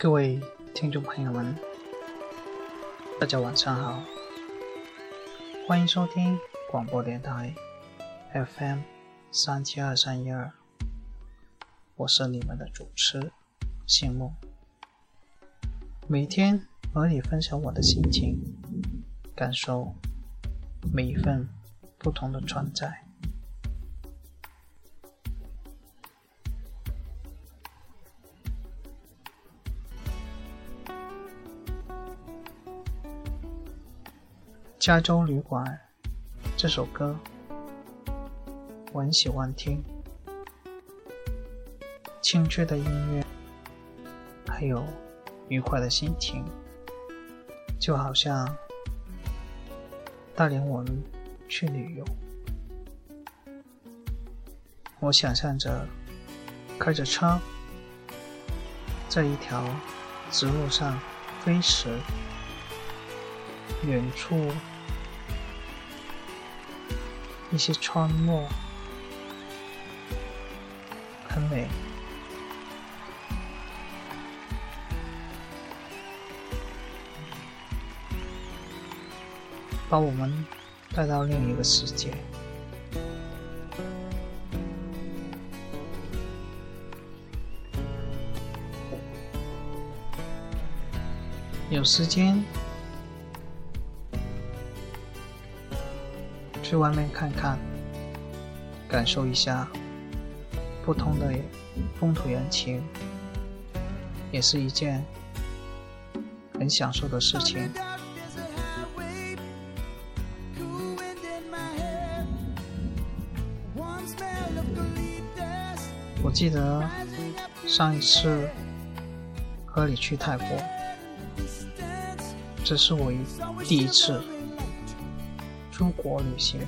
各位听众朋友们，大家晚上好，欢迎收听广播电台 FM 三七二三一二，我是你们的主持星梦，每天和你分享我的心情，感受每一份不同的存在。加州旅馆这首歌，我很喜欢听。清脆的音乐，还有愉快的心情，就好像带领我们去旅游。我想象着开着车，在一条直路上飞驰，远处。一些川落很美，把我们带到另一个世界。有时间。去外面看看，感受一下不同的风土人情，也是一件很享受的事情。我记得上一次和你去泰国，这是我第一次。出国旅行，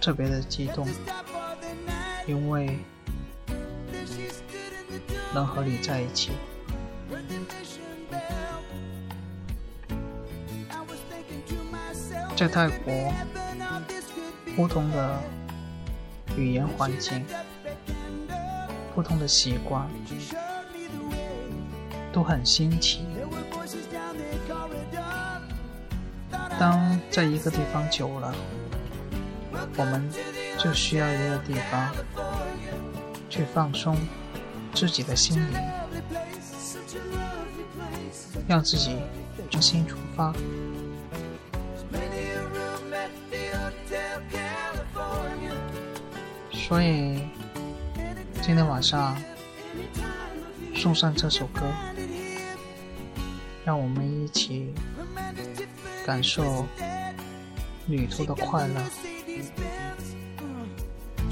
特别的激动，因为能和你在一起。在泰国，不同的语言环境，不同的习惯，都很新奇。当在一个地方久了，我们就需要一个地方去放松自己的心灵，让自己重新出发。所以今天晚上送上这首歌，让我们一起。感受旅途的快乐。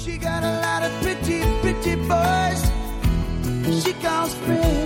She got a lot of pretty, pretty boys. She calls friends.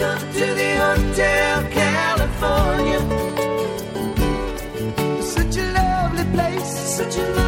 Welcome to the Hotel California. Such a lovely place, such a lovely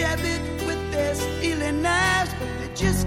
debit with their stealing knives, but they just